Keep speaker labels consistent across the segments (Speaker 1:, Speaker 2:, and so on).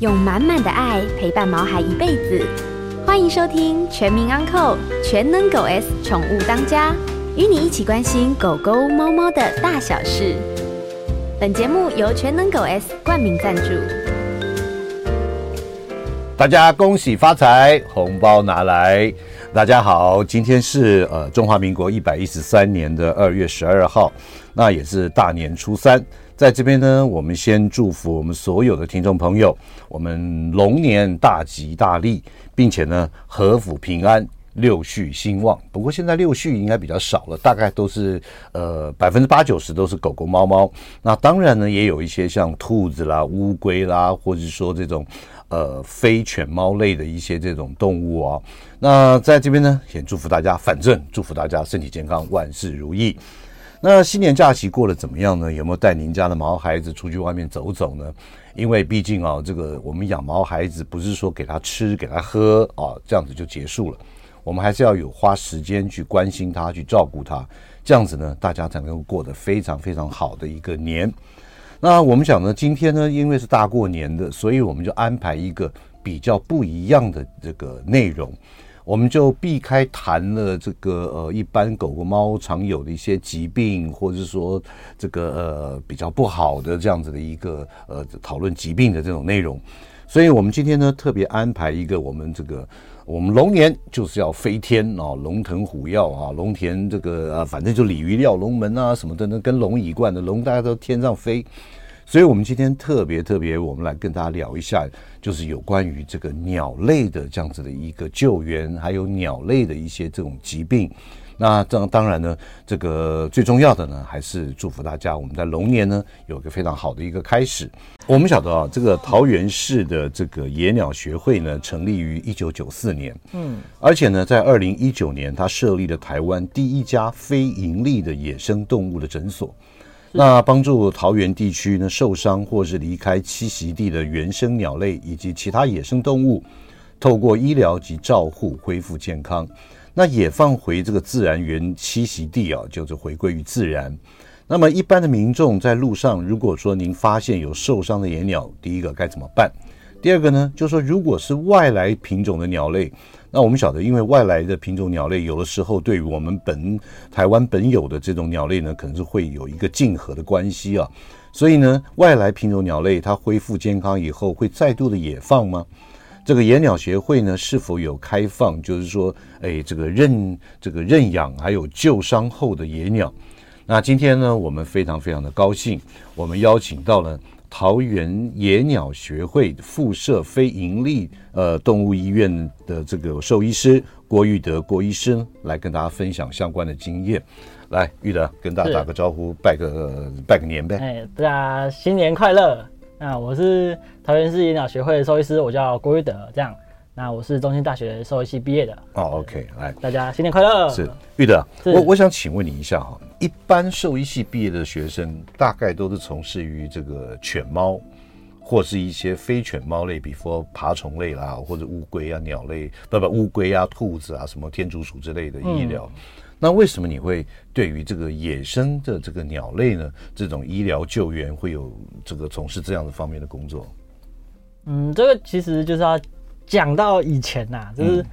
Speaker 1: 用满满的爱陪伴毛孩一辈子。欢迎收听《全民安扣全能狗 S 宠物当家》，与你一起关心狗狗、猫猫的大小事。本节目由全能狗 S 冠名赞助。
Speaker 2: 大家恭喜发财，红包拿来！大家好，今天是呃中华民国一百一十三年的二月十二号，那也是大年初三。在这边呢，我们先祝福我们所有的听众朋友，我们龙年大吉大利，并且呢，阖府平安，六畜兴旺。不过现在六畜应该比较少了，大概都是呃百分之八九十都是狗狗猫猫。那当然呢，也有一些像兔子啦、乌龟啦，或者是说这种呃非犬猫类的一些这种动物啊。那在这边呢，先祝福大家，反正祝福大家身体健康，万事如意。那新年假期过得怎么样呢？有没有带您家的毛孩子出去外面走走呢？因为毕竟啊，这个我们养毛孩子不是说给他吃、给他喝啊，这样子就结束了。我们还是要有花时间去关心他、去照顾他，这样子呢，大家才能够过得非常非常好的一个年。那我们想呢，今天呢，因为是大过年的，所以我们就安排一个比较不一样的这个内容。我们就避开谈了这个呃，一般狗狗猫常有的一些疾病，或者说这个呃比较不好的这样子的一个呃讨论疾病的这种内容，所以我们今天呢特别安排一个我们这个我们龙年就是要飞天啊，龙腾虎跃啊，龙田这个啊，反正就鲤鱼跃龙门啊什么的，那跟龙一贯的龙大家都天上飞。所以，我们今天特别特别，我们来跟大家聊一下，就是有关于这个鸟类的这样子的一个救援，还有鸟类的一些这种疾病。那这当然呢，这个最重要的呢，还是祝福大家，我们在龙年呢有一个非常好的一个开始。我们晓得啊，这个桃园市的这个野鸟学会呢，成立于一九九四年，嗯，而且呢，在二零一九年，它设立了台湾第一家非盈利的野生动物的诊所。那帮助桃园地区呢，受伤或是离开栖息地的原生鸟类以及其他野生动物，透过医疗及照护恢复健康，那也放回这个自然原栖息地啊，就是回归于自然。那么一般的民众在路上，如果说您发现有受伤的野鸟，第一个该怎么办？第二个呢，就是说如果是外来品种的鸟类。那我们晓得，因为外来的品种鸟类，有的时候对于我们本台湾本有的这种鸟类呢，可能是会有一个竞合的关系啊。所以呢，外来品种鸟类它恢复健康以后，会再度的野放吗？这个野鸟协会呢，是否有开放，就是说，哎，这个认这个认养还有救伤后的野鸟？那今天呢，我们非常非常的高兴，我们邀请到了。桃园野鸟学会附设非盈利呃动物医院的这个兽医师郭玉德郭医生来跟大家分享相关的经验。来，玉德跟大家打个招呼，拜个拜个年呗。
Speaker 3: 哎，大家新年快乐！那我是桃园市野鸟学会的兽医师，我叫郭玉德。这样，那我是中兴大学兽医系毕业的。哦
Speaker 2: ，OK，来，
Speaker 3: 大家新年快乐！
Speaker 2: 是玉德，我我想请问你一下哈。一般兽医系毕业的学生，大概都是从事于这个犬猫，或是一些非犬猫类，比如说爬虫类啦，或者乌龟啊、鸟类，不不，乌龟啊、兔子啊，什么天竺鼠之类的医疗。嗯、那为什么你会对于这个野生的这个鸟类呢？这种医疗救援会有这个从事这样的方面的工作？
Speaker 3: 嗯，这个其实就是要讲到以前呐、啊，就是。嗯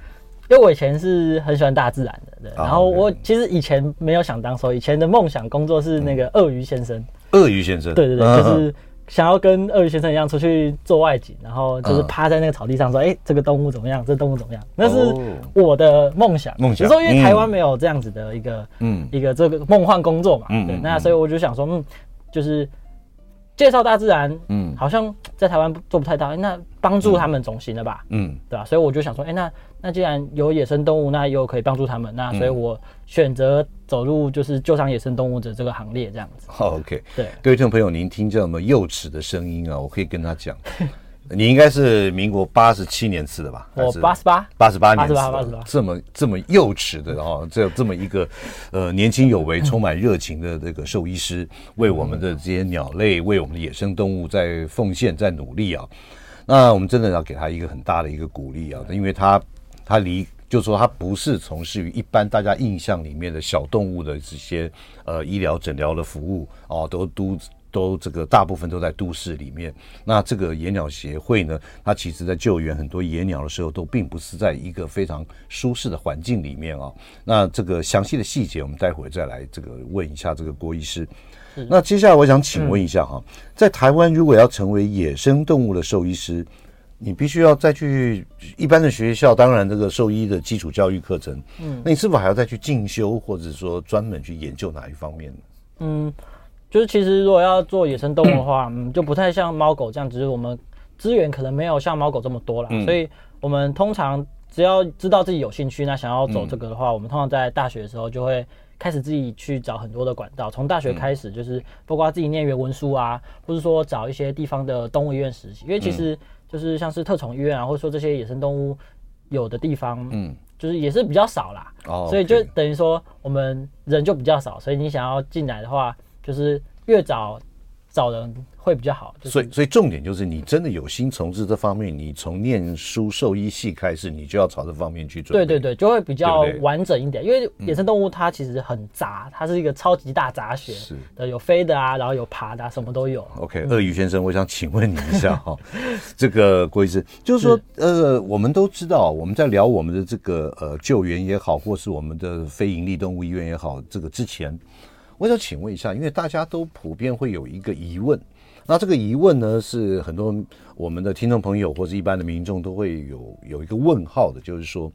Speaker 3: 因为我以前是很喜欢大自然的，对。然后我其实以前没有想当兽医，以前的梦想工作是那个鳄鱼先生。
Speaker 2: 鳄鱼先生。
Speaker 3: 对对对，就是想要跟鳄鱼先生一样出去做外景，然后就是趴在那个草地上说：“哎，这个动物怎么样？这个动物怎么样？”那是我的梦想。梦想。比如说，因为台湾没有这样子的一个，嗯，一个这个梦幻工作嘛，对。那所以我就想说，嗯，就是。介绍大自然，嗯，好像在台湾做不太到，欸、那帮助他们总行了吧，嗯，对吧？所以我就想说，哎、欸，那那既然有野生动物，那又可以帮助他们，那所以我选择走入就是救伤野生动物的这个行列，这样子。
Speaker 2: 好，OK，对，各位听众朋友，您听见我们幼齿的声音啊，我可以跟他讲。你应该是民国八十七年次的吧？
Speaker 3: 我八十八，
Speaker 2: 八十八年次，八十八，这么这么幼齿的哦，这这么一个呃年轻有为、充满热情的这个兽医师，为我们的这些鸟类、为我们的野生动物在奉献、在努力啊。那我们真的要给他一个很大的一个鼓励啊，因为他他离，就是说他不是从事于一般大家印象里面的小动物的这些呃医疗诊疗的服务哦，都都。都这个大部分都在都市里面。那这个野鸟协会呢，它其实在救援很多野鸟的时候，都并不是在一个非常舒适的环境里面啊。那这个详细的细节，我们待会再来这个问一下这个郭医师。那接下来我想请问一下哈，在台湾如果要成为野生动物的兽医师，你必须要再去一般的学校，当然这个兽医的基础教育课程，嗯，那你是否还要再去进修，或者说专门去研究哪一方面呢？
Speaker 3: 嗯，就是其实如果要做野生动物的话，嗯，就不太像猫狗这样，只是我们资源可能没有像猫狗这么多啦，嗯，所以我们通常只要知道自己有兴趣，那想要走这个的话，嗯，我们通常在大学的时候就会。开始自己去找很多的管道，从大学开始就是包括自己念原文书啊，或是说找一些地方的动物医院实习，因为其实就是像是特宠医院啊，或者说这些野生动物有的地方，嗯，就是也是比较少啦，哦，所以就等于说我们人就比较少，所以你想要进来的话，就是越早找人。会比较好，就是、
Speaker 2: 所以所以重点就是你真的有心从事这方面，你从念书兽医系开始，你就要朝这方面去做。
Speaker 3: 对对对，就会比较完整一点，对对，因为野生动物它其实很杂，嗯、它是一个超级大杂学，是的，有飞的啊，然后有爬的、啊，什么都有。
Speaker 2: OK，鳄鱼先生，我想请问你一下哈，这个郭医师，就是说，是呃，我们都知道，我们在聊我们的这个呃救援也好，或是我们的非营利动物医院也好，这个之前，我想请问一下，因为大家都普遍会有一个疑问。那这个疑问呢，是很多我们的听众朋友或者一般的民众都会有有一个问号的，就是说，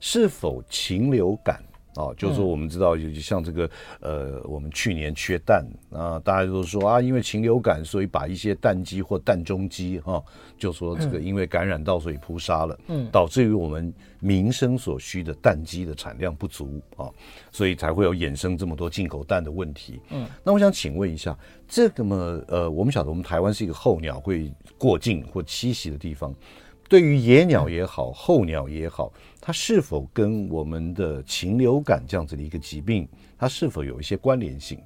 Speaker 2: 是否禽流感啊？就是说，我们知道，就像这个呃，我们去年缺蛋啊，大家都说啊，因为禽流感，所以把一些蛋鸡或蛋中鸡哈，就说这个因为感染到，所以扑杀了，嗯，导致于我们民生所需的蛋鸡的产量不足啊，所以才会有衍生这么多进口蛋的问题。嗯，那我想请问一下。这个嘛，呃，我们晓得，我们台湾是一个候鸟会过境或栖息的地方。对于野鸟也好，候鸟也好，它是否跟我们的禽流感这样子的一个疾病，它是否有一些关联性？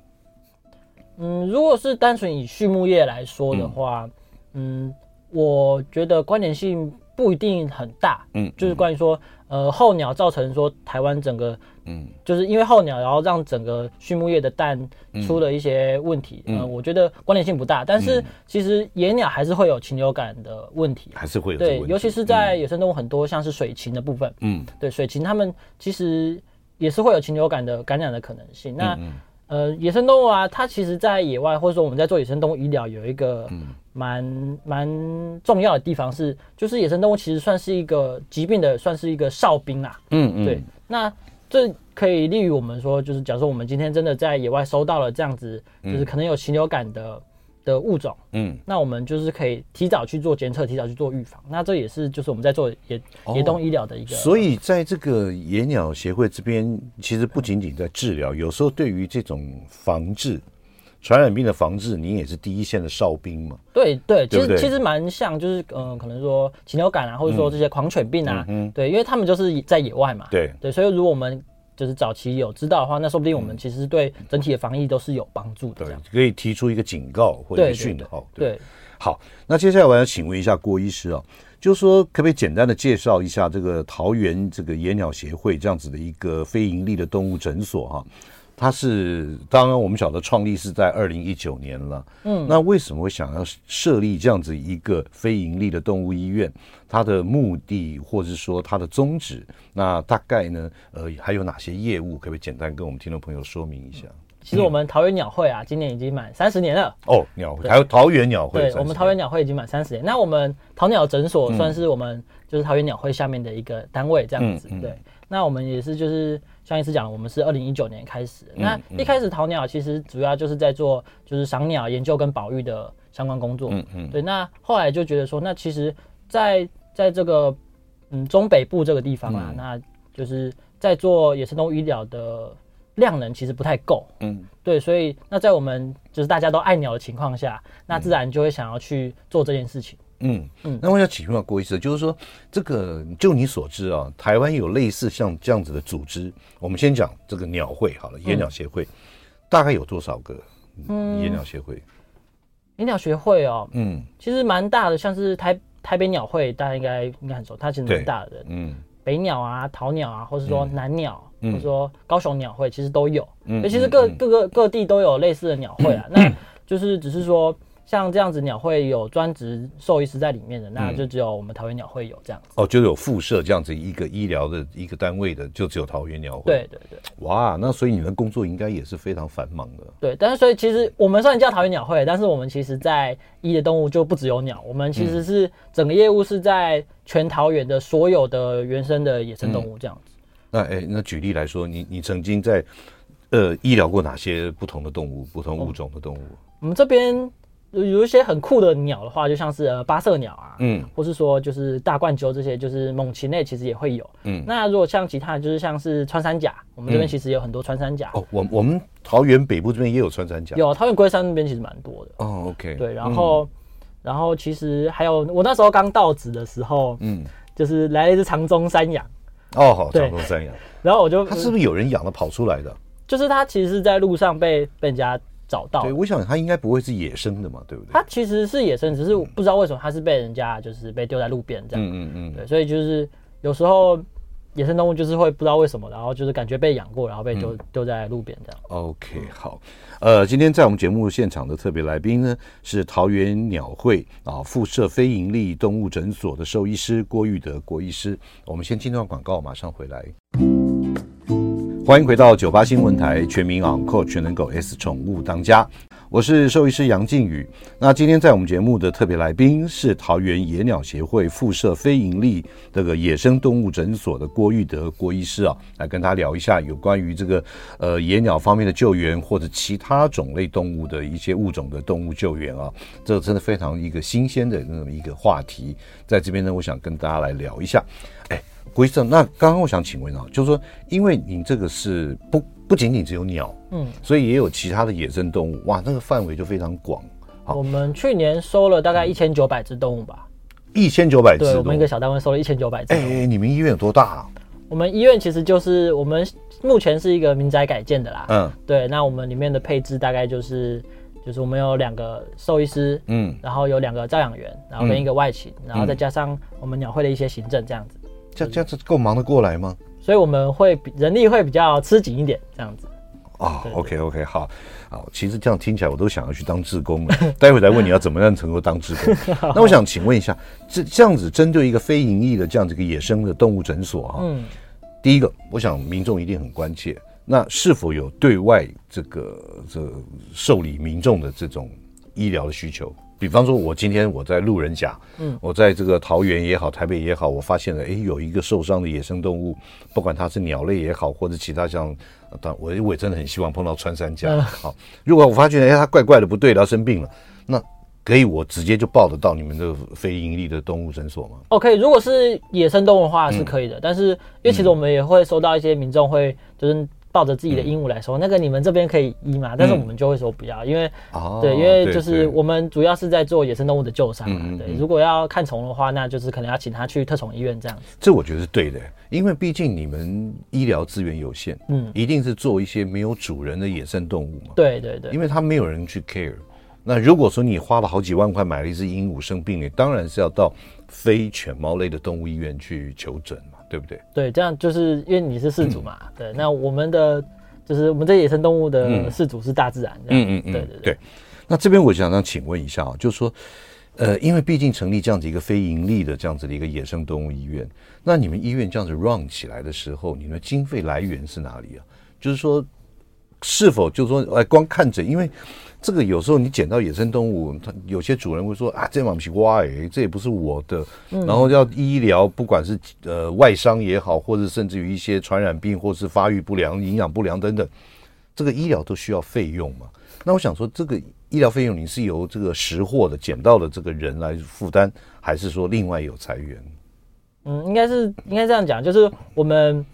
Speaker 3: 嗯，如果是单纯以畜牧业来说的话，嗯，嗯，我觉得关联性不一定很大。嗯，就是关于说。呃，候鸟造成说台湾整个，嗯，就是因为候鸟，然后让整个畜牧业的蛋出了一些问题。嗯，呃、我觉得关联性不大，但是其实野鸟还是会有禽流感的问题，
Speaker 2: 还是会有
Speaker 3: 对，尤其是在野生动物很多像是水禽的部分，嗯，对，水禽它们其实也是会有禽流感的感染的可能性。那呃，野生动物啊，它其实，在野外或者说我们在做野生动物医疗，有一个蛮蛮重要的地方是，就是野生动物其实算是一个疾病的，算是一个哨兵啊。嗯嗯。对，那这可以利于我们说，就是假如说我们今天真的在野外收到了这样子，就是可能有禽流感的。的物种，嗯，那我们就是可以提早去做监测，提早去做预防。那这也是就是我们在做野、哦、野动医疗的一个。
Speaker 2: 所以在这个野鸟协会这边，其实不仅仅在治疗，有时候对于这种防治传染病的防治，你也是第一线的哨兵嘛。
Speaker 3: 对对，其实其实蛮像，就是嗯、呃，可能说禽流感啊，或者说这些狂犬病啊，嗯，对，因为他们就是在野外嘛。对对，所以如果我们就是早期有知道的话，那说不定我们其实对整体的防疫都是有帮助的。对，
Speaker 2: 可以提出一个警告或者讯号。
Speaker 3: 对，对，对，对，
Speaker 2: 好，那接下来我要请问一下郭医师啊，就是说可不可以简单的介绍一下这个桃园这个野鸟协会这样子的一个非营利的动物诊所哈？它是当然我们晓得创立是在二零一九年了，嗯，那为什么会想要设立这样子一个非盈利的动物医院？它的目的或者是说它的宗旨，那大概呢，呃，还有哪些业务？可不可以简单跟我们听众朋友说明一下？
Speaker 3: 其实我们桃园鸟会啊，今年已经满三十年了。
Speaker 2: 哦，鸟会还有桃园鸟会，
Speaker 3: 对，我们桃园鸟会已经满三十年。那我们桃鸟诊所算是我们就是桃园鸟会下面的一个单位，这样子。嗯嗯、对，那我们也是就是。像医师讲，我们是二零一九年开始。那一开始桃鸟其实主要就是在做就是赏鸟研究跟保育的相关工作。嗯嗯。对，那后来就觉得说，那其实在在这个嗯中北部这个地方啊，那就是在做野生动物医疗的量能其实不太够。嗯。对，所以那在我们就是大家都爱鸟的情况下，那自然就会想要去做这件事情。
Speaker 2: 嗯嗯，那我想请问郭医师，就是说，这个就你所知啊，台湾有类似像这样子的组织，我们先讲这个鸟会好了，野鸟协会，嗯、大概有多少个？嗯，野鸟协会，
Speaker 3: 野鸟协会哦，嗯，其实蛮大的，像是台台北鸟会，大家应该应该很熟，它其实蛮大的，嗯，北鸟啊、桃鸟啊，或是说南鸟，嗯、或者说高雄鸟会，其实都有，嗯，其实各各个各地都有类似的鸟会啊，嗯、那。就是只是说。像这样子鸟会有专职兽医师在里面的，那就只有我们桃园鸟会有这样子。
Speaker 2: 哦，就有附设这样子一个医疗的一个单位的，就只有桃园鸟会。
Speaker 3: 对对对。
Speaker 2: 哇，那所以你们工作应该也是非常繁忙的。
Speaker 3: 对，但是所以其实我们虽然叫桃园鸟会，但是我们其实在医的动物就不只有鸟，我们其实是整个业务是在全桃园的所有的原生的野生动物这样子。嗯、
Speaker 2: 那哎、欸，那举例来说，你你曾经在呃医疗过哪些不同的动物、不同物种的动物？哦、
Speaker 3: 我们这边。有一些很酷的鸟的话，就像是呃八色鸟啊，嗯，或是说就是大冠鸠这些，就是猛禽类，其实也会有，嗯。那如果像其他，就是像是穿山甲，我们这边其实有很多穿山甲。
Speaker 2: 哦，我我们桃园北部这边也有穿山甲，
Speaker 3: 有桃园龟山那边其实蛮多的。
Speaker 2: 哦，OK。
Speaker 3: 对，然后然后其实还有我那时候刚到职的时候，嗯，就是来了一只长鬃山羊。
Speaker 2: 哦，好，长鬃山羊。
Speaker 3: 然后我就，
Speaker 2: 它是不是有人养的跑出来的？
Speaker 3: 就是它其实是在路上被被人家。找到，
Speaker 2: 对，我想它应该不会是野生的嘛，对不对？
Speaker 3: 它其实是野生，只是不知道为什么它是被人家就是被丢在路边这样。嗯嗯嗯。对，所以就是有时候野生动物就是会不知道为什么，然后就是感觉被养过，然后被丢丢在路边这样。
Speaker 2: OK，好，呃，今天在我们节目现场的特别来宾呢是桃园鸟会啊附设非营利动物诊所的兽医师郭玉德郭医师。我们先进段广告，马上回来。欢迎回到九八新闻台全民昂扣全能狗 S 宠物当家，我是兽医师杨靖宇。那今天在我们节目的特别来宾是桃园野鸟协会附设非营利这个野生动物诊所的郭玉德郭医师啊，来跟他聊一下有关于这个呃野鸟方面的救援或者其他种类动物的一些物种的动物救援啊，这真的非常一个新鲜的那么一个话题，在这边呢，我想跟大家来聊一下。哎。郭医生，那刚刚我想请问啊，就是说，因为你这个是不不仅仅只有鸟，嗯，所以也有其他的野生动物，哇，那个范围就非常广。
Speaker 3: 我们去年收了大概一千九百只动物吧，
Speaker 2: 一千九百只，
Speaker 3: 对，我们一个小单位收了一千九百只。
Speaker 2: 哎，你们医院有多大啊？
Speaker 3: 我们医院其实就是我们目前是一个民宅改建的啦，嗯，对，那我们里面的配置大概就是就是我们有两个兽医师，嗯，然后有两个照养员，然后跟一个外勤，然后再加上我们鸟会的一些行政这样子。
Speaker 2: 这这样子够忙得过来吗？
Speaker 3: 所以我们会人力会比较吃紧一点，这样子。
Speaker 2: 哦，OK OK，好，好，其实这样听起来我都想要去当志工了。待会再问你要怎么样能够当志工。那我想请问一下，这这样子针对一个非营利的这样子一个野生的动物诊所哈，嗯，第一个，我想民众一定很关切，那是否有对外这个这受理民众的这种医疗的需求？比方说，我今天我在路人甲，嗯，我在这个桃园也好，台北也好，我发现了，哎，有一个受伤的野生动物，不管它是鸟类也好，或者其他像，但我我也真的很希望碰到穿山甲。好，如果我发现哎，它怪怪的不对，它生病了，那可以我直接就报得到你们这个非盈利的动物诊所吗
Speaker 3: ？OK，如果是野生动物的话是可以的，嗯、但是因为其实我们也会收到一些民众会就是。抱着自己的鹦鹉来说，嗯、那个你们这边可以医吗？但是我们就会说不要，因为、哦、对，因为就是我们主要是在做野生动物的救伤嘛。对，对，如果要看虫的话，那就是可能要请他去特宠医院这样子。
Speaker 2: 这我觉得是对的，因为毕竟你们医疗资源有限，嗯，一定是做一些没有主人的野生动物嘛。
Speaker 3: 对对对，
Speaker 2: 因为他没有人去 care。那如果说你花了好几万块买了一只鹦鹉生病了，当然是要到非犬猫类的动物医院去求诊。对不对？
Speaker 3: 对，这样就是因为你是饲主嘛。嗯、对，那我们的就是我们这野生动物的饲主是大自然。嗯嗯嗯，对对对，对。
Speaker 2: 那这边我想想请问一下啊，就是说，呃，因为毕竟成立这样子一个非盈利的这样子的一个野生动物医院，那你们医院这样子 run 起来的时候，你们的经费来源是哪里啊？就是说，是否就是说，哎，光看诊，因为。这个有时候你捡到野生动物，它有些主人会说啊，这蛮奇怪，这也不是我的。然后要医疗，不管是呃外伤也好，或者甚至于一些传染病，或是发育不良、营养不良等等，这个医疗都需要费用嘛。那我想说，这个医疗费用你是由这个识货的捡到的这个人来负担，还是说另外有财源？
Speaker 3: 嗯，应该是应该这样讲，就是我们。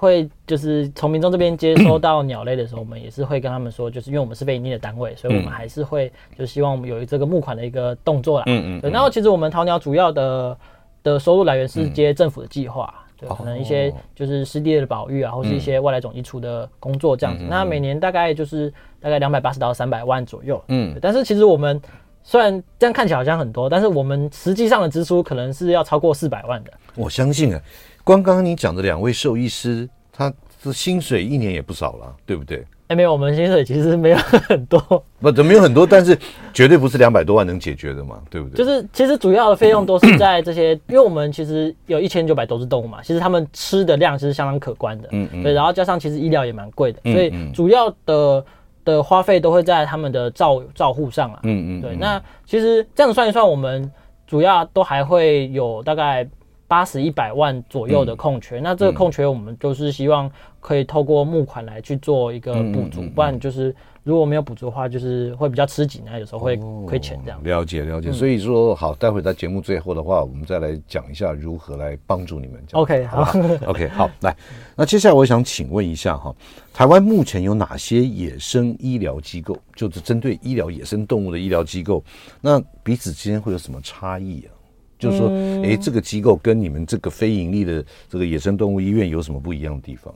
Speaker 3: 会就是从民众这边接收到鸟类的时候，我们也是会跟他们说，就是因为我们是被营利的单位，所以我们还是会就希望我们有这个募款的一个动作啦。嗯嗯。对，然后其实我们淘鸟主要的的收入来源是接政府的计划，对，可能一些就是湿地的保育啊，或是一些外来种移除的工作这样子。那每年大概就是大概两百八十到三百万左右。嗯。但是其实我们虽然这样看起来好像很多，但是我们实际上的支出可能是要超过四百万的。
Speaker 2: 我相信啊。光刚刚你讲的两位兽医师，他的薪水一年也不少了，对不对？
Speaker 3: 哎，没有，我们薪水其实没有很多，
Speaker 2: 不，怎么没有很多？但是绝对不是两百多万能解决的嘛，对不对？
Speaker 3: 就是其实主要的费用都是在这些，因为我们其实有一千九百多只动物嘛，其实他们吃的量其实相当可观的，嗯嗯，对，然后加上其实医疗也蛮贵的，所以主要的的花费都会在他们的照照护上啊，嗯嗯，对，那其实这样算一算，我们主要都还会有大概。八十一百万左右的空缺，嗯、那这个空缺我们就是希望可以透过募款来去做一个补足，嗯嗯嗯、不然就是如果没有补足的话，就是会比较吃紧啊，有时候会亏钱这样、哦。
Speaker 2: 了解了解，所以说好，待会在节目最后的话，我们再来讲一下如何来帮助你们。
Speaker 3: OK，好，
Speaker 2: 好，OK，好，来，那接下来我想请问一下哈，台湾目前有哪些野生医疗机构？就是针对医疗野生动物的医疗机构，那彼此之间会有什么差异啊？就是说，哎，这个机构跟你们这个非盈利的这个野生动物医院有什么不一样的地方？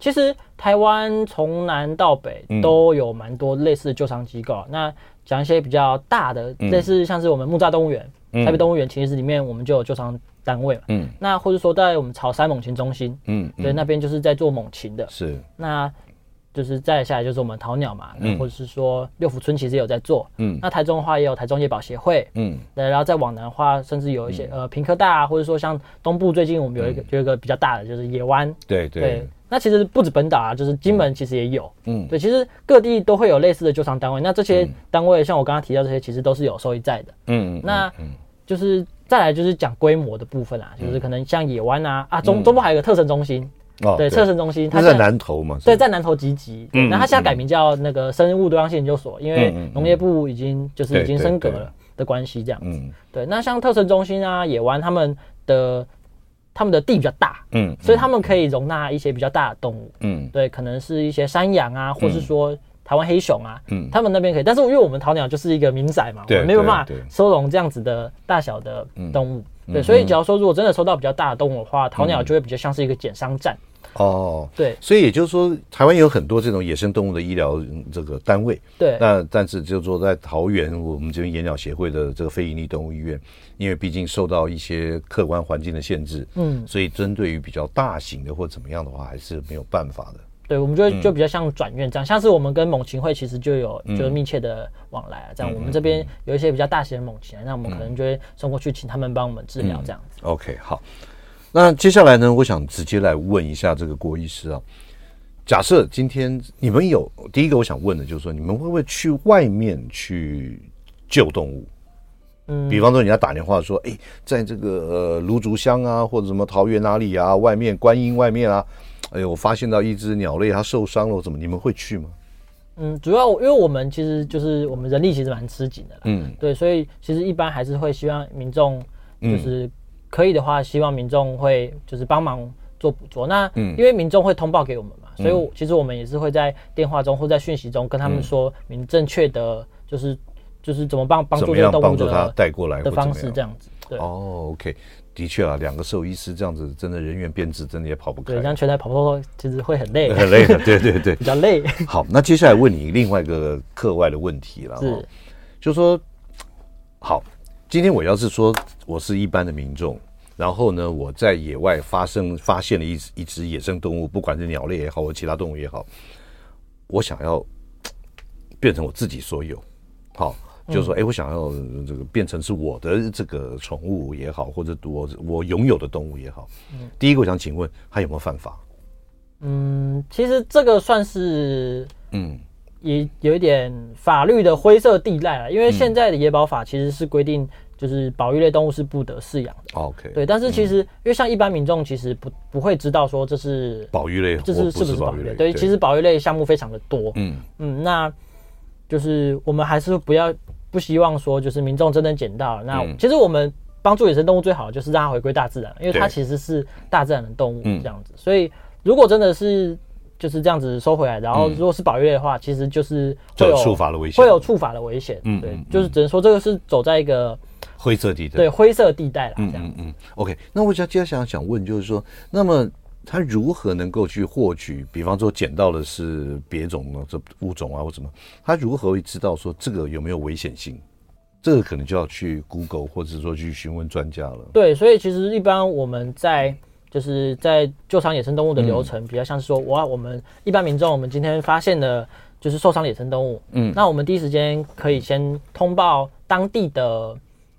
Speaker 3: 其实台湾从南到北都有蛮多类似的救伤机构。那讲一些比较大的，类似像是我们木栅动物园、台北动物园，其实里面我们就有救伤单位嘛。嗯。那或者说在我们草山猛禽中心，嗯，对，那边就是在做猛禽的。是。那。就是再下来就是我们淘鸟嘛，嗯、或者是说六福村其实也有在做，嗯，那台中的话也有台中野保协会，嗯，对，然后再往南的话，甚至有一些、嗯、呃平科大啊，或者说像东部最近我们有一个、嗯、有一个比较大的就是野湾，对对，对，那其实不止本岛啊，就是金门其实也有，嗯，对，其实各地都会有类似的救伤单位，那这些单位像我刚刚提到这些，其实都是有收益在的，嗯，那就是再来就是讲规模的部分啊，就是可能像野湾啊啊中中部还有个特生中心。哦，对，测生中心，它
Speaker 2: 在南投嘛？
Speaker 3: 对，在南投集集。嗯，那它现在改名叫那个生物多样性研究所，因为农业部已经就是已经升格了的关系，这样子。对，那像特生中心啊、野湾，他们的他们的地比较大，嗯，所以他们可以容纳一些比较大的动物，嗯，对，可能是一些山羊啊，或是说台湾黑熊啊，嗯，他们那边可以。但是因为我们桃鸟就是一个民宅嘛，我们没有办法收容这样子的大小的动物。对，所以假如说如果真的收到比较大的动物的话，桃鸟就会比较像是一个减伤站。
Speaker 2: 哦，对，所以也就是说，台湾有很多这种野生动物的医疗这个单位。对，那但是就是说，在桃园我们这边野鸟协会的这个非营利动物医院，因为毕竟受到一些客观环境的限制，嗯，所以针对于比较大型的或怎么样的话，还是没有办法的。
Speaker 3: 对，我们就就比较像转院这样，像是我们跟猛禽会其实就有就是密切的往来啊，这样我们这边有一些比较大型的猛禽，那我们可能就会送过去，请他们帮我们治疗这样子。
Speaker 2: OK，好。那接下来呢，我想直接来问一下这个郭医师啊。假设今天你们有第一个，我想问的就是说，你们会不会去外面去救动物？嗯，比方说你要打电话说，哎，在这个呃芦竹乡啊，或者什么桃园哪里啊，外面观音外面啊，哎呦，我发现到一只鸟类它受伤了，怎么你们会去吗？
Speaker 3: 嗯，主要因为我们其实就是我们人力其实蛮吃紧的，嗯，对，所以其实一般还是会希望民众就是。可以的话，希望民众会就是帮忙做捕捉。那因为民众会通报给我们嘛，所以其实我们也是会在电话中或在讯息中跟他们说明正确的，就是就是怎么帮帮助这个动物的带过来的方式这样子。对
Speaker 2: 哦，OK，的确啊，两个兽医师这样子，真的人员编制真的也跑不开。
Speaker 3: 对，这样全台跑不脱，其实会很累，
Speaker 2: 很累的。对对对，
Speaker 3: 比较累。
Speaker 2: 好，那接下来问你另外一个课外的问题了，是，就是说，好。今天我要是说我是一般的民众，然后呢，我在野外发生发现了一一只野生动物，不管是鸟类也好，或其他动物也好，我想要变成我自己所有，好，就是说，哎，我想要这个变成是我的这个宠物也好，或者我我拥有的动物也好，嗯第一个我想请问，还有没有犯法？
Speaker 3: 嗯，其实这个算是嗯。也有一点法律的灰色地带了，因为现在的野保法其实是规定，就是保育类动物是不得饲养的。OK，对，但是其实因为像一般民众其实不不会知道说这是
Speaker 2: 保育类，
Speaker 3: 这是是不是保育类？对，其实保育类项目非常的多。嗯嗯，那就是我们还是不要不希望说就是民众真的捡到，那其实我们帮助野生动物最好就是让它回归大自然，因为它其实是大自然的动物这样子。所以如果真的是。就是这样子收回来，然后如果是保育类的话，其实就是会有触法的危险，会有触法的危险。嗯，对，就是只能说这个是走在一个
Speaker 2: 灰色地带，
Speaker 3: 对灰色地带了。嗯嗯
Speaker 2: 嗯。OK，那我想接下来想问，就是说，那么他如何能够去获取？比方说捡到的是别种的这物种啊，或什么？他如何会知道说这个有没有危险性？这个可能就要去 Google，或者说去询问专家了。
Speaker 3: 对，所以其实一般我们在。就是在救伤野生动物的流程，嗯、比较像是说，哇，我们一般民众，我们今天发现了就是受伤野生动物，嗯，那我们第一时间可以先通报当地的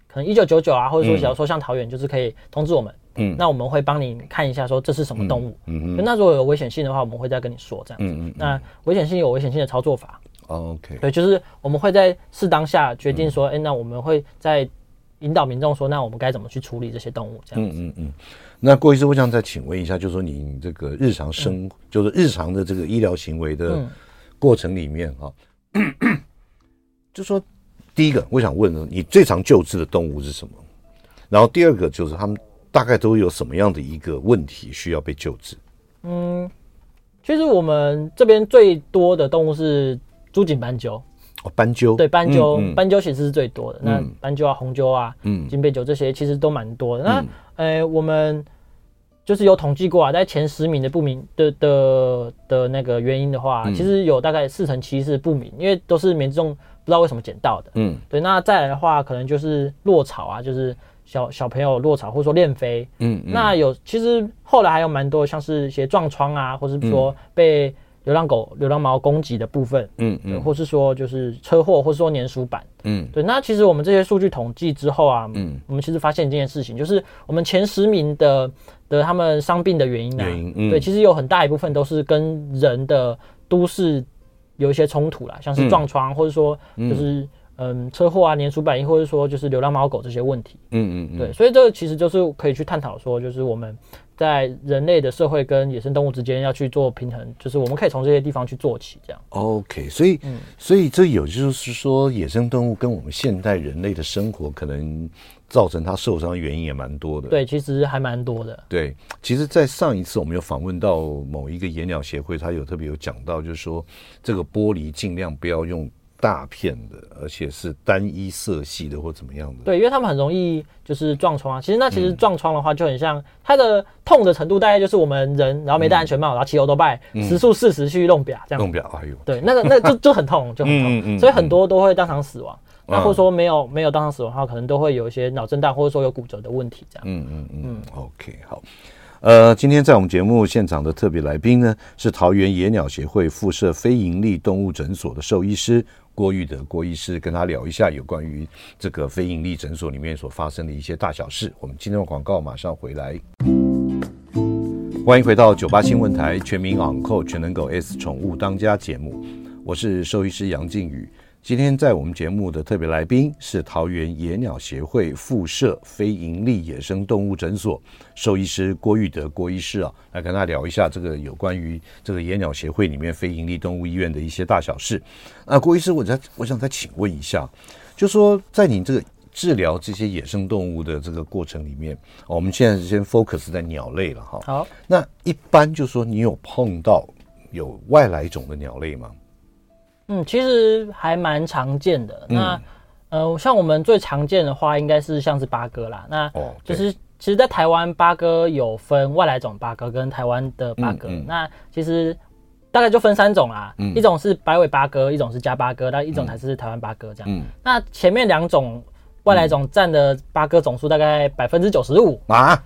Speaker 3: 可能一九九九啊，或者说假如说像桃园，就是可以通知我们，嗯，那我们会帮你看一下说这是什么动物，嗯嗯，那如果有危险性的话，我们会再跟你说这样子，嗯嗯，那危险性有危险性的操作法
Speaker 2: ，OK，
Speaker 3: 对，就是我们会在适当下决定说，哎、那我们会在。引导民众说：“那我们该怎么去处理这些动物？”这样子。嗯嗯嗯。
Speaker 2: 那郭医师，我想再请问一下，就是说你这个日常生，嗯、就是日常的这个医疗行为的过程里面哈，嗯、就说第一个，我想问呢，你最常救治的动物是什么？然后第二个就是他们大概都有什么样的一个问题需要被救治？
Speaker 3: 嗯，其实我们这边最多的动物是猪颈斑鸠。
Speaker 2: 哦斑鸠
Speaker 3: 对斑鸠，嗯嗯、斑鸠其实是最多的。那斑鸠啊、红鸠啊、嗯、金背鸠这些其实都蛮多的。那呃、欸，我们就是有统计过啊，在前十名的不明的的的那个原因的话，嗯、其实有大概四成七是不明，因为都是民众不知道为什么捡到的。嗯，对。那再来的话，可能就是落草啊，就是小小朋友落草，或者说练飞。嗯，嗯。那有其实后来还有蛮多，像是一些撞窗啊，或是说被。流浪狗、流浪猫攻击的部分，嗯嗯，或是说就是车祸，或是说粘鼠板，嗯，对。那其实我们这些数据统计之后啊，嗯，我们其实发现一件事情，就是我们前十名的的他们伤病的原因啊，原因，嗯，对，其实有很大一部分都是跟人的都市有一些冲突啦，像是撞窗，或者说就是嗯车祸啊、年鼠板，或者说就是流浪猫狗这些问题，嗯嗯嗯，对。所以这个其实就是可以去探讨说，就是我们。在人类的社会跟野生动物之间要去做平衡，就是我们可以从这些地方去做起，这样。
Speaker 2: OK，所以，嗯，所以这有就是说，野生动物跟我们现代人类的生活可能造成它受伤的原因也蛮多的。
Speaker 3: 对，其实还蛮多的。
Speaker 2: 对，其实，在上一次我们有访问到某一个野鸟协会，他有特别有讲到，就是说这个玻璃尽量不要用。大片的，而且是单一色系的或怎么样的？
Speaker 3: 对，因为他们很容易就是撞窗啊。其实那其实撞窗的话，就很像它的痛的程度，大概就是我们人然后没戴安全帽，然后骑欧兜拜时速四十去弄表这样。
Speaker 2: 弄表，哎呦，
Speaker 3: 对，那个那个就就很痛，就很痛。所以很多都会当场死亡。那或者说没有没有当场死亡的话，可能都会有一些脑震荡，或者说有骨折的问题这样。嗯嗯嗯。
Speaker 2: OK，好。呃，今天在我们节目现场的特别来宾呢，是桃园野鸟协会附设非营利动物诊所的兽医师。郭玉德，郭医师跟他聊一下有关于这个非营利诊所里面所发生的一些大小事。我们今天的广告马上回来，欢迎回到九八新闻台全民昂扣全能狗 S 宠物当家节目，我是兽医师杨靖宇。今天在我们节目的特别来宾是桃园野鸟协会附设非营利野生动物诊所兽医师郭玉德郭医师啊，来跟他聊一下这个有关于这个野鸟协会里面非营利动物医院的一些大小事。那郭医师，我再我想再请问一下，就说在你这个治疗这些野生动物的这个过程里面，我们现在先 focus 在鸟类了哈。
Speaker 3: 好，
Speaker 2: 那一般就说你有碰到有外来种的鸟类吗？
Speaker 3: 嗯，其实还蛮常见的。那，呃，像我们最常见的话，应该是像是八哥啦。那，就是其实，在台湾八哥有分外来种八哥跟台湾的八哥。那其实大概就分三种啦。一种是白尾八哥，一种是加八哥，那一种才是台湾八哥这样。那前面两种外来种占的八哥总数大概百分之九十五
Speaker 2: 啊。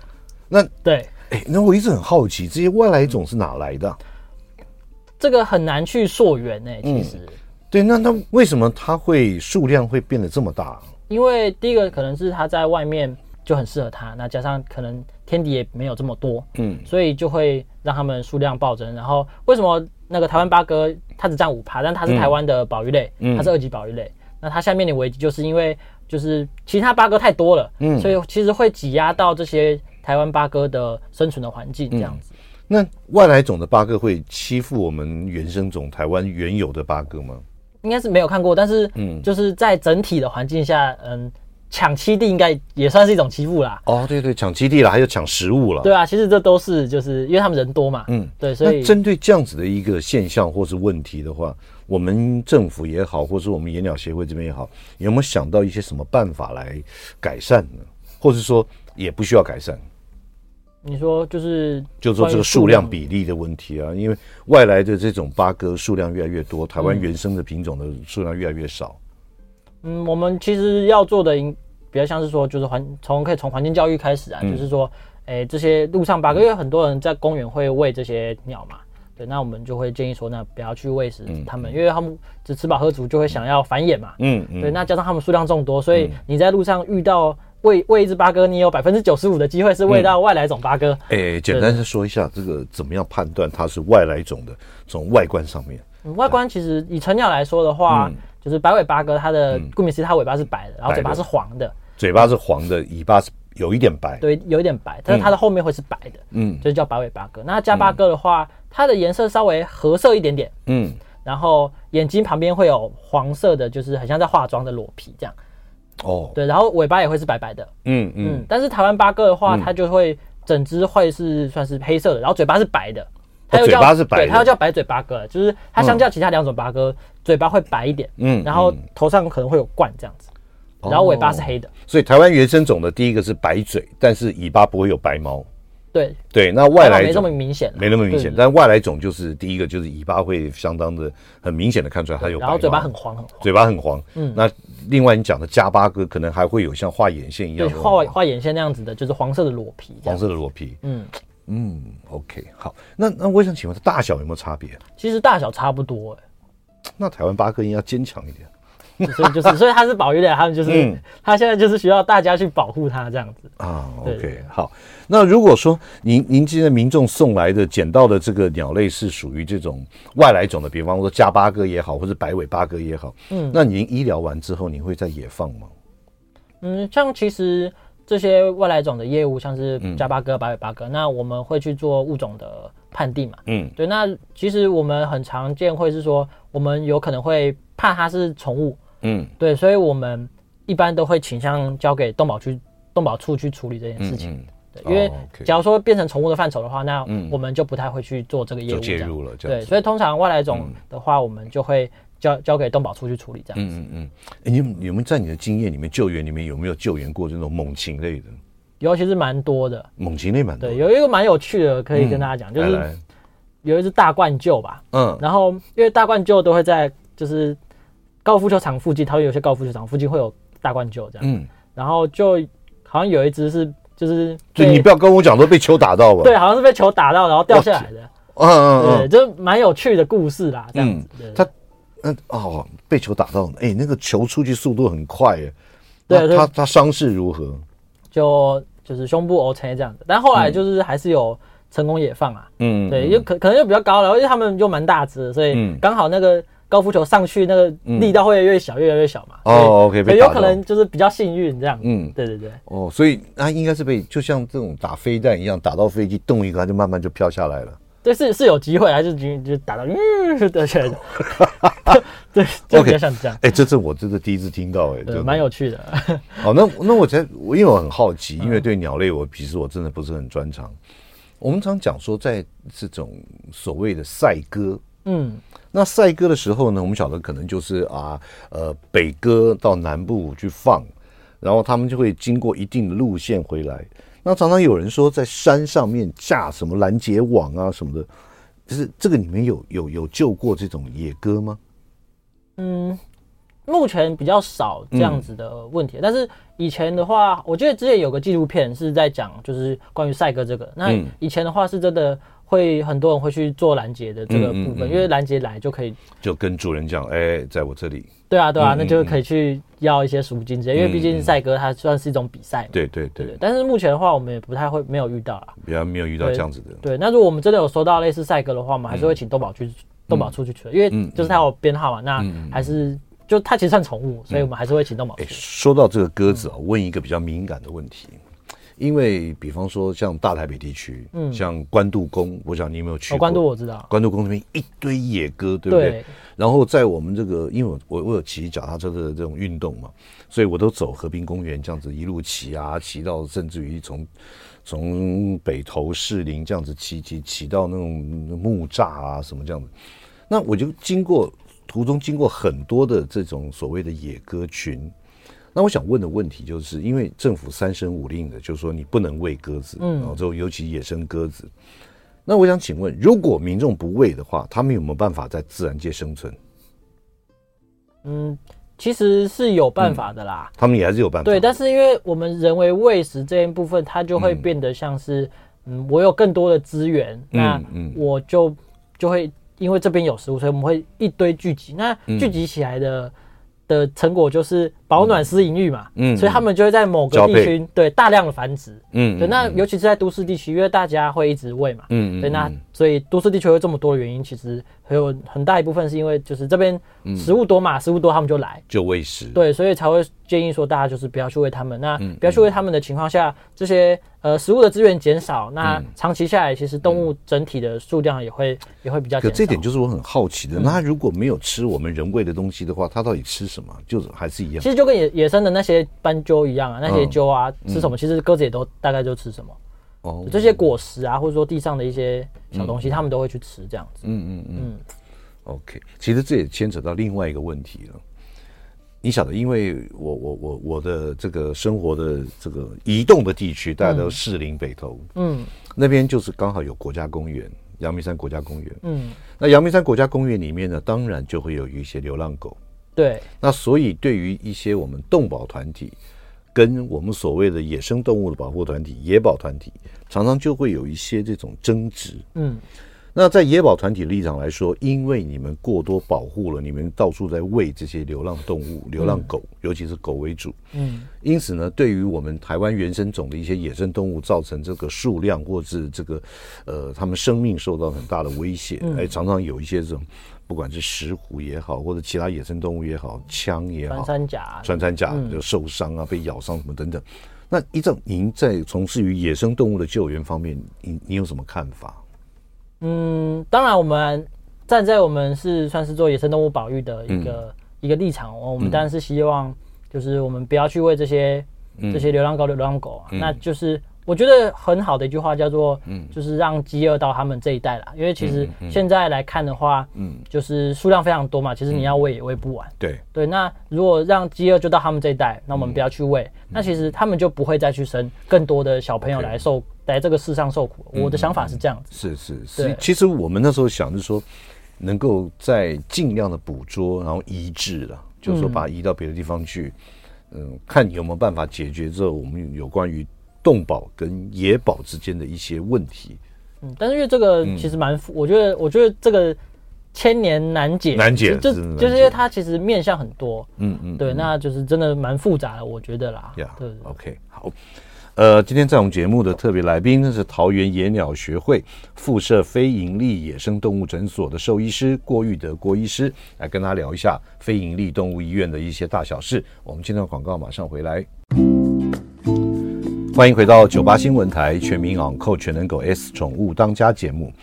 Speaker 2: 那
Speaker 3: 对，
Speaker 2: 哎，那我一直很好奇，这些外来种是哪来的？
Speaker 3: 这个很难去溯源呢，其实、嗯，
Speaker 2: 对，那它为什么它会数量会变得这么大？
Speaker 3: 因为第一个可能是它在外面就很适合它，那加上可能天敌也没有这么多，嗯，所以就会让它们数量暴增。然后为什么那个台湾八哥它只占五趴，但它是台湾的保育类，嗯、它是二级保育类，那它下面的危机就是因为就是其他八哥太多了，嗯，所以其实会挤压到这些台湾八哥的生存的环境这样子。嗯
Speaker 2: 那外来种的八哥会欺负我们原生种台湾原有的八哥吗？
Speaker 3: 应该是没有看过，但是嗯，就是在整体的环境下，嗯，抢栖地应该也算是一种欺负啦。
Speaker 2: 哦，对对，抢栖地了，还有抢食物了。
Speaker 3: 对啊，其实这都是就是因为他们人多嘛。嗯，对，所以
Speaker 2: 针对这样子的一个现象或是问题的话，我们政府也好，或是我们野鸟协会这边也好，有没有想到一些什么办法来改善呢？或是说也不需要改善？
Speaker 3: 你说就是，
Speaker 2: 就是说这个数量比例的问题啊，因为外来的这种八哥数量越来越多，台湾原生的品种的数量越来越少。
Speaker 3: 嗯，我们其实要做的，比较像是说，就是环从可以从环境教育开始啊，嗯、就是说，哎，这些路上八哥，因为很多人在公园会喂这些鸟嘛。对，那我们就会建议说，那不要去喂食它们，嗯、因为它们只吃饱喝足，就会想要繁衍嘛。嗯嗯。对，那加上它们数量众多，所以你在路上遇到喂喂一只八哥，你有百分之九十五的机会是喂到外来种八哥。哎、
Speaker 2: 嗯，简单的说一下，这个怎么样判断它是外来种的？从外观上面。
Speaker 3: 嗯、外观其实以成鸟来说的话，嗯、就是白尾八哥，它的顾名思义，它尾巴是白的，然后嘴巴是黄的。
Speaker 2: 嘴巴是黄的，尾巴是。有一点白，
Speaker 3: 对，有一点白，但是它的后面会是白的，嗯，就是叫白尾八哥。那加八哥的话，嗯、它的颜色稍微褐色一点点，嗯，然后眼睛旁边会有黄色的，就是很像在化妆的裸皮这样，哦，对，然后尾巴也会是白白的，嗯嗯，嗯，但是台湾八哥的话，它就会整只会是算是黑色的，然后嘴巴是白的，它又叫、是白的，对，它又叫白嘴八哥，就是它相较其他两种八哥，嗯、嘴巴会白一点，嗯，然后头上可能会有冠这样子。然后尾巴是黑的，哦、所
Speaker 2: 以台湾原生种的第一个是白嘴，但是尾巴不会有白毛。
Speaker 3: 对
Speaker 2: 对，那外来
Speaker 3: 没那么明显，
Speaker 2: 没那么明显。但外来种就是第一个就是尾巴会相当的很明显的看出来它有，
Speaker 3: 然后嘴巴很黄很黄，
Speaker 2: 嘴巴很黄。嗯，那另外你讲的加八哥可能还会有像画眼线一样，
Speaker 3: 画画眼线那样子的，就是黄色的裸皮，
Speaker 2: 黄色的裸皮。嗯嗯，OK，好，那那我想请问它大小有没有差别？
Speaker 3: 其实大小差不多哎、
Speaker 2: 欸。那台湾八哥应该要坚强一点。
Speaker 3: 所以就是，所以他是保育类，他们就是，嗯、它现在就是需要大家去保护他这样子啊。
Speaker 2: OK，好。那如果说您您现在民众送来的捡到的这个鸟类是属于这种外来种的，比方说加八哥也好，或者白尾八哥也好，嗯，那您医疗完之后，你会再野放吗？
Speaker 3: 嗯，像其实这些外来种的业务，像是加八哥、白尾八哥，嗯、那我们会去做物种的判定嘛。嗯，对。那其实我们很常见会是说，我们有可能会怕它是宠物。嗯，对，所以我们一般都会倾向交给动保区、动保处去处理这件事情。嗯嗯、对，因为假如说变成宠物的范畴的话，那我们就不太会去做这个业务。介入了，对，所以通常外来种的话，我们就会交交给动保处去处理这样子。嗯嗯嗯。
Speaker 2: 哎，你有没有在你的经验里面救援里面有没有救援过这种猛禽类的？
Speaker 3: 尤，其是蛮多的。
Speaker 2: 猛禽类蛮多。
Speaker 3: 对，有一个蛮有趣的可以跟大家讲，就是有一只大冠鹫吧。嗯。然后因为大冠鹫都会在就是。高尔夫球场附近，它会有些高尔夫球场附近会有大冠鷲这样，嗯，然后就好像有一只是，就是，
Speaker 2: 就你不要跟我讲说被球打到吧？
Speaker 3: 对，好像是被球打到，然后掉下来的，嗯嗯嗯，对，就蛮有趣的故事啦，这样子。
Speaker 2: 它，嗯哦，被球打到，哎，那个球出去速度很快，哎，对，他他伤势如何？
Speaker 3: 就就是胸部 OK 这样子，但后来就是还是有成功野放啊，嗯，对，又可可能又比较高了，因为他们又蛮大只，所以刚好那个。高尔夫球上去那个力道会越来越小，越来越小嘛。
Speaker 2: 哦，OK，
Speaker 3: 有可能就是比较幸运这样。嗯，对对对。
Speaker 2: 哦，所以它应该是被就像这种打飞弹一样，打到飞机动一个，它就慢慢就飘下来了。
Speaker 3: 对，是是有机会，还是就就打到嗯掉下来的。对，就比较像这样。
Speaker 2: 哎，这是我真的第一次听到，哎，
Speaker 3: 对，蛮有趣的。
Speaker 2: 好，那那我才我因为我很好奇，因为对鸟类我其实我真的不是很专长。我们常讲说，在这种所谓的赛鸽，嗯。那赛鸽的时候呢，我们晓得可能就是啊，呃，北鸽到南部去放，然后他们就会经过一定的路线回来。那常常有人说在山上面架什么拦截网啊什么的，就是这个里面有有有救过这种野鸽吗？
Speaker 3: 嗯，目前比较少这样子的问题，嗯、但是以前的话，我记得之前有个纪录片是在讲，就是关于赛鸽这个。那以前的话是真的。会很多人会去做拦截的这个部分，因为拦截来就可以
Speaker 2: 就跟主人讲，哎，在我这里。
Speaker 3: 对啊，对啊，那就可以去要一些赎金这些，因为毕竟赛鸽它算是一种比赛嘛。
Speaker 2: 对对对，对。
Speaker 3: 但是目前的话，我们也不太会没有遇到啊，
Speaker 2: 比较没有遇到这样子的。
Speaker 3: 对，那如果我们真的有收到类似赛鸽的话，我们还是会请动保去动保处去取，因为就是它有编号嘛，那还是就它其实算宠物，所以我们还是会请动保处。
Speaker 2: 说到这个鸽子啊，问一个比较敏感的问题。因为，比方说像大台北地区，嗯，像关渡宫，我想你有没有去过？
Speaker 3: 关渡我知道，
Speaker 2: 关渡宫那边一堆野鸽，对不对？对。然后在我们这个，因为我我我有骑脚踏车的这种运动嘛，所以我都走和平公园这样子一路骑啊，骑到甚至于从从北投士林这样子骑骑骑到那种木栅啊什么这样子，那我就经过途中经过很多的这种所谓的野鸽群。那我想问的问题就是，因为政府三申五令的，就是说你不能喂鸽子，嗯，然后就尤其野生鸽子。那我想请问，如果民众不喂的话，他们有没有办法在自然界生存？
Speaker 3: 嗯，其实是有办法的啦，
Speaker 2: 嗯、他们也还是有办法。
Speaker 3: 对，但是因为我们人为喂食这一部分，它就会变得像是，嗯，嗯我有更多的资源，嗯、那我就就会因为这边有食物，所以我们会一堆聚集，那聚集起来的。嗯的成果就是保暖思淫欲嘛，嗯，所以他们就会在某个地区对大量的繁殖，嗯，对，那尤其是在都市地区，因为大家会一直喂嘛，嗯，对，那所以都市地区会这么多的原因，其实还有很大一部分是因为就是这边食物多嘛，食物多他们就来
Speaker 2: 就喂食，
Speaker 3: 对，所以才会建议说大家就是不要去喂他们，那不要去喂他们的情况下，这些。呃，食物的资源减少，那长期下来，其实动物整体的数量也会、嗯、也会比较。
Speaker 2: 可这点就是我很好奇的，那它如果没有吃我们人喂的东西的话，它到底吃什么？就是还是一样。
Speaker 3: 其实就跟野野生的那些斑鸠一样啊，那些鸠啊、嗯、吃什么？其实鸽子也都大概就吃什么。哦，这些果实啊，或者说地上的一些小东西，它、嗯、们都会去吃这样子。嗯嗯嗯。嗯。
Speaker 2: OK，其实这也牵扯到另外一个问题了。你晓得，因为我我我我的这个生活的这个移动的地区，大家都士林北投，嗯，那边就是刚好有国家公园，阳明山国家公园，嗯，那阳明山国家公园里面呢，当然就会有一些流浪狗，
Speaker 3: 对，
Speaker 2: 那所以对于一些我们动保团体跟我们所谓的野生动物的保护团体、野保团体，常常就会有一些这种争执，嗯。那在野保团体立场来说，因为你们过多保护了，你们到处在喂这些流浪动物、流浪狗，嗯、尤其是狗为主。嗯，因此呢，对于我们台湾原生种的一些野生动物，造成这个数量或是这个呃，他们生命受到很大的威胁。哎、嗯，常常有一些这种，不管是石虎也好，或者其他野生动物也好，枪也好，穿
Speaker 3: 山甲，
Speaker 2: 穿山甲就受伤啊，被咬伤什么等等。那依照您在从事于野生动物的救援方面，你你有什么看法？
Speaker 3: 嗯，当然，我们站在我们是算是做野生动物保育的一个、嗯、一个立场，我们当然是希望，就是我们不要去为这些、嗯、这些流浪狗、流浪狗、啊，嗯、那就是我觉得很好的一句话叫做，嗯，就是让饥饿到他们这一代啦。因为其实现在来看的话，嗯，就是数量非常多嘛，其实你要喂也喂不完。对。对，那如果让饥饿就到他们这一代，那我们不要去喂，嗯、那其实他们就不会再去生更多的小朋友来受。在这个世上受苦，我的想法是这样子。
Speaker 2: 是是是，其实我们那时候想是说，能够在尽量的捕捉，然后移治了，就是说把它移到别的地方去，嗯，看你有没有办法解决这我们有关于动保跟野保之间的一些问题。
Speaker 3: 嗯，但是因为这个其实蛮，我觉得我觉得这个千年难解，
Speaker 2: 难解，
Speaker 3: 就就是因为它其实面向很多，嗯嗯，对，那就是真的蛮复杂的，我觉得啦。对
Speaker 2: ，OK，好。呃，今天在我们节目的特别来宾，那是桃园野鸟学会附设非营利野生动物诊所的兽医师郭玉德郭医师，来跟他聊一下非营利动物医院的一些大小事。我们今天的广告马上回来，欢迎回到九八新闻台全民昂扣全能狗 S 宠物当家节目，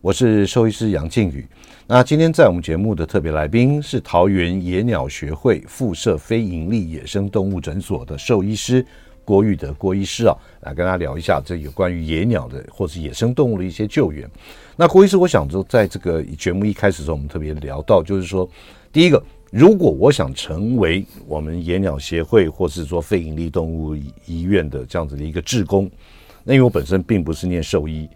Speaker 2: 我是兽医师杨靖宇。那今天在我们节目的特别来宾是桃园野鸟学会附设非营利野生动物诊所的兽医师。郭玉德郭医师啊，来跟大家聊一下这有关于野鸟的或是野生动物的一些救援。那郭医师，我想说，在这个节目一开始的时候，我们特别聊到，就是说，第一个，如果我想成为我们野鸟协会或是说非营利动物医院的这样子的一个志工，那因为我本身并不是念兽医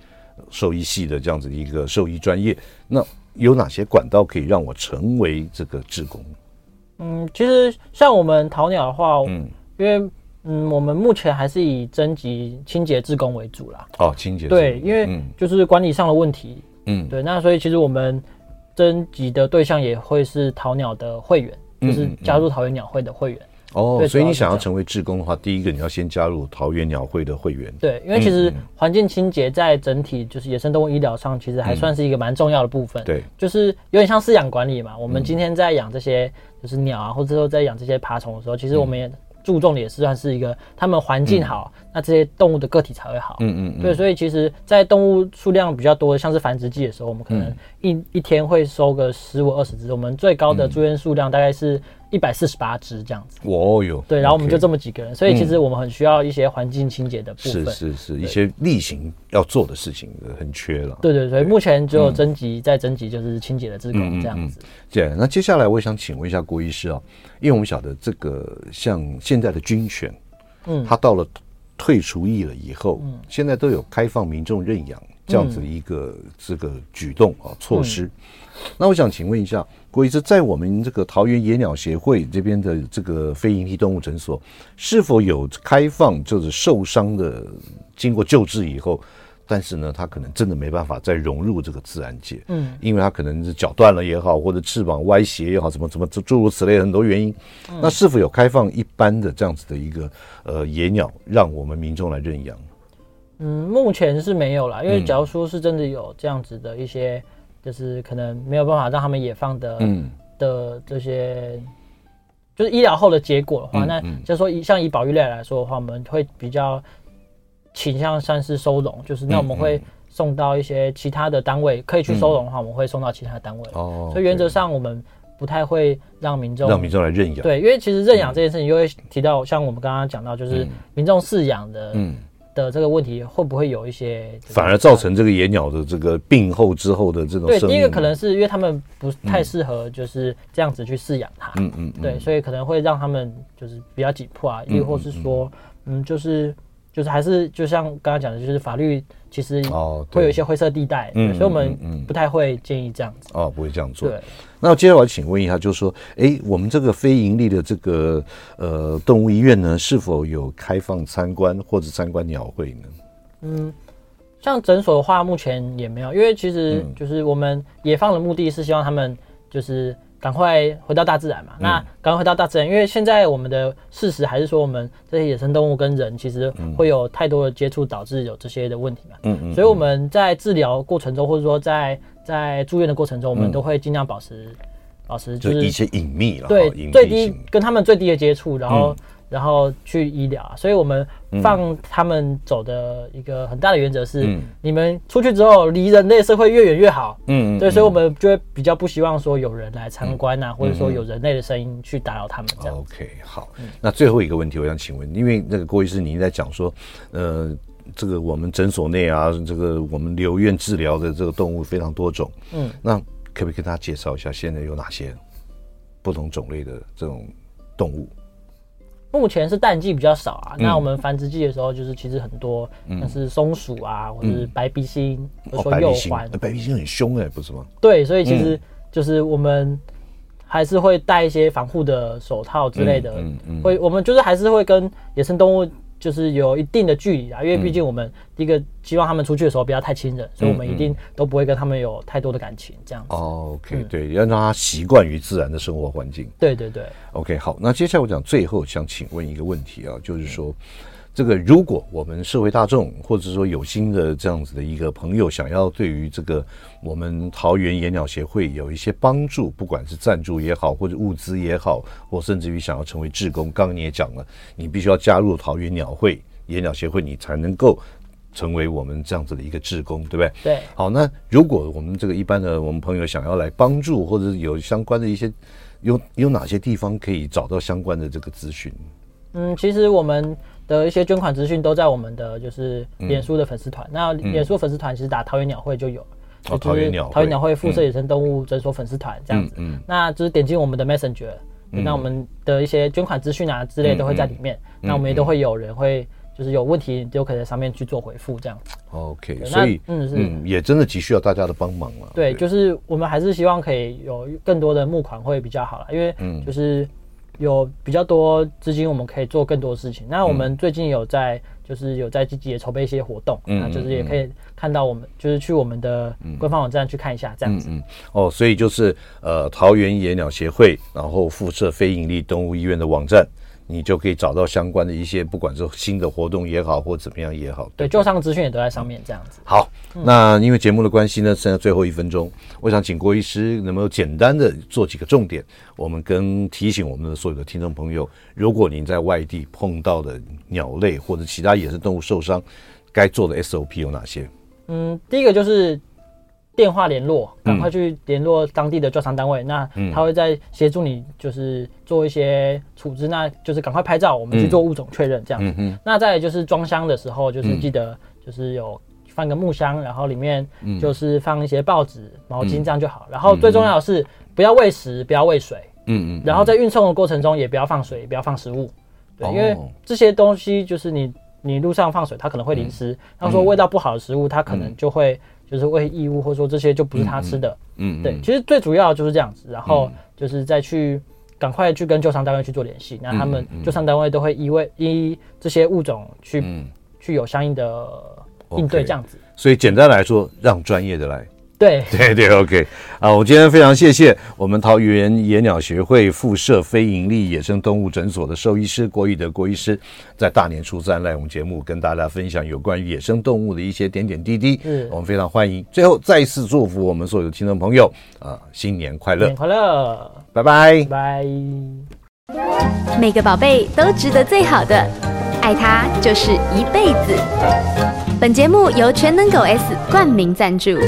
Speaker 2: 兽医系的这样子的一个兽医专业，那有哪些管道可以让我成为这个志工？
Speaker 3: 嗯，其实像我们淘鸟的话，嗯，因为嗯，我们目前还是以征集清洁志工为主啦。
Speaker 2: 哦，清洁
Speaker 3: 对，因为就是管理上的问题。嗯，对，那所以其实我们征集的对象也会是桃鸟的会员，就是加入桃园鸟会的会员。
Speaker 2: 哦，所以你想要成为志工的话，第一个你要先加入桃园鸟会的会员。
Speaker 3: 对，因为其实环境清洁在整体就是野生动物医疗上，其实还算是一个蛮重要的部分。对，就是有点像饲养管理嘛。我们今天在养这些就是鸟啊，或者说在养这些爬虫的时候，其实我们也。注重的也是算是一个，他们环境好，嗯、那这些动物的个体才会好。嗯嗯，嗯对，所以其实，在动物数量比较多的，像是繁殖季的时候，我们可能一、嗯、一天会收个十五二十只，我们最高的住院数量大概是。一百四十八只这样子，
Speaker 2: 哦哟，
Speaker 3: 对，然后我们就这么几个人，所以其实我们很需要一些环境清洁的部分，
Speaker 2: 是是是，一些例行要做的事情很缺了。
Speaker 3: 对对对，目前只有征集在征集就是清洁的志工这样子。
Speaker 2: 对，那接下来我也想请问一下郭医师啊，因为我们晓得这个像现在的军犬，嗯，它到了退除役了以后，嗯，现在都有开放民众认养这样子的一个这个举动啊措施。嗯、那我想请问一下，郭医师，在我们这个桃园野鸟协会这边的这个非营利动物诊所，是否有开放就是受伤的经过救治以后？但是呢，它可能真的没办法再融入这个自然界，嗯，因为它可能是脚断了也好，或者翅膀歪斜也好，什么什么诸如此类很多原因。嗯、那是否有开放一般的这样子的一个呃野鸟，让我们民众来认养？
Speaker 3: 嗯，目前是没有啦，因为假如说是真的有这样子的一些，嗯、就是可能没有办法让他们野放的，嗯。的这些，就是医疗后的结果的话，嗯、那就是说以像以保育类来说的话，我们会比较。倾向算是收容，就是那我们会送到一些其他的单位，可以去收容的话，我们会送到其他的单位。哦，所以原则上我们不太会让民众
Speaker 2: 让民众来认养。
Speaker 3: 对，因为其实认养这件事情，又会提到像我们刚刚讲到，就是民众饲养的的这个问题，会不会有一些
Speaker 2: 反而造成这个野鸟的这个病后之后的这种？
Speaker 3: 对，第一个可能是因为他们不太适合就是这样子去饲养它。嗯嗯。对，所以可能会让他们就是比较紧迫啊，亦或是说，嗯，就是。就是还是就像刚刚讲的，就是法律其实会有一些灰色地带，所以我们不太会建议这样子。
Speaker 2: 哦，不会这样做。对。那接下来我请问一下，就是说，哎，我们这个非盈利的这个呃动物医院呢，是否有开放参观或者参观鸟会呢？嗯，
Speaker 3: 像诊所的话，目前也没有，因为其实就是我们野放的目的是希望他们就是。赶快回到大自然嘛！那赶快回到大自然，因为现在我们的事实还是说，我们这些野生动物跟人其实会有太多的接触，导致有这些的问题嘛。嗯嗯。所以我们在治疗过程中，或者说在在住院的过程中，我们都会尽量保持保持就是
Speaker 2: 一些隐秘了，
Speaker 3: 对，最低跟他们最低的接触，然后。然后去医疗啊，所以我们放他们走的一个很大的原则是，嗯、你们出去之后离人类社会越远越好。嗯，对，所以我们就会比较不希望说有人来参观啊，嗯、或者说有人类的声音去打扰他们这样。
Speaker 2: OK，好。嗯、那最后一个问题，我想请问，因为那个郭医师，您在讲说，呃，这个我们诊所内啊，这个我们留院治疗的这个动物非常多种。嗯，那可不可以跟大家介绍一下，现在有哪些不同种类的这种动物？
Speaker 3: 目前是淡季比较少啊，那我们繁殖季的时候就是其实很多，像是松鼠啊，或者是白鼻心，或者说鼬獾。
Speaker 2: 白鼻心很凶哎，不是吗？
Speaker 3: 对，所以其实就是我们还是会戴一些防护的手套之类的，嗯会我们就是还是会跟野生动物。就是有一定的距离啊，因为毕竟我们第一个希望他们出去的时候不要太亲人，所以我们一定都不会跟他们有太多的感情，这样子。
Speaker 2: OK，对，要让他习惯于自然的生活环境。
Speaker 3: 对对对。
Speaker 2: OK，好，那接下来我讲最后想请问一个问题啊，就是说。这个，如果我们社会大众，或者说有心的这样子的一个朋友，想要对于这个我们桃园野鸟协会有一些帮助，不管是赞助也好，或者物资也好，或甚至于想要成为志工，刚刚你也讲了，你必须要加入桃园鸟会野鸟协会，你才能够成为我们这样子的一个志工，对不对？
Speaker 3: 对。
Speaker 2: 好，那如果我们这个一般的我们朋友想要来帮助，或者有相关的一些，有有哪些地方可以找到相关的这个资讯？
Speaker 3: 嗯，其实我们。的一些捐款资讯都在我们的就是脸书的粉丝团。嗯、那脸书粉丝团其实打桃园鸟会就有了，
Speaker 2: 哦、就是
Speaker 3: 桃园鸟会附设野生动物诊所粉丝团这样子。嗯，嗯那就是点进我们的 Messenger，、嗯、那我们的一些捐款资讯啊之类都会在里面。嗯嗯、那我们也都会有人会就是有问题就可以在上面去做回复这样子。
Speaker 2: OK，所以嗯是嗯也真的急需要大家的帮忙了。
Speaker 3: 对，对就是我们还是希望可以有更多的募款会比较好了，因为就是。有比较多资金，我们可以做更多事情。那我们最近有在，就是有在积极的筹备一些活动，嗯，那就是也可以看到我们，就是去我们的官方网站去看一下，这样子。嗯，
Speaker 2: 哦，所以就是呃，桃园野鸟协会，然后附设非营利动物医院的网站。你就可以找到相关的一些，不管是新的活动也好，或怎么样也好，对，
Speaker 3: 旧上资讯也都在上面，这样子。
Speaker 2: 好，那因为节目的关系呢，剩下最后一分钟，我想请郭医师能不能简单的做几个重点，我们跟提醒我们的所有的听众朋友，如果您在外地碰到的鸟类或者其他野生动物受伤，该做的 SOP 有哪些？
Speaker 3: 嗯，第一个就是。电话联络，赶快去联络当地的救伤单位。嗯、那他会在协助你，就是做一些处置。嗯、那就是赶快拍照，我们去做物种确认这样那再就是装箱的时候，就是记得就是有放个木箱，然后里面就是放一些报纸、毛巾这样就好。然后最重要的是不要喂食，不要喂水。嗯嗯。然后在运送的过程中也不要放水，也不要放食物。对，因为这些东西就是你你路上放水，它可能会淋湿。他说味道不好的食物，它可能就会就是喂异物，或者说这些就不是他吃的。嗯，对，其实最主要就是这样子，然后就是再去赶快去跟救伤单位去做联系，那他们救伤单位都会依为依这些物种去去有相应的应对这样子。
Speaker 2: 所以简单来说，让专业的来。
Speaker 3: 对
Speaker 2: 对对，OK 啊！我今天非常谢谢我们桃园野鸟学会附设非营利野生动物诊所的兽医师郭奕德郭医师，在大年初三来我们节目跟大家分享有关于野生动物的一些点点滴滴。嗯，我们非常欢迎。最后再一次祝福我们所有的听众朋友啊，新年快乐！新
Speaker 3: 年快乐！
Speaker 2: 拜拜！
Speaker 3: 拜。
Speaker 1: 每个宝贝都值得最好的，爱它就是一辈子。本节目由全能狗 S 冠名赞助。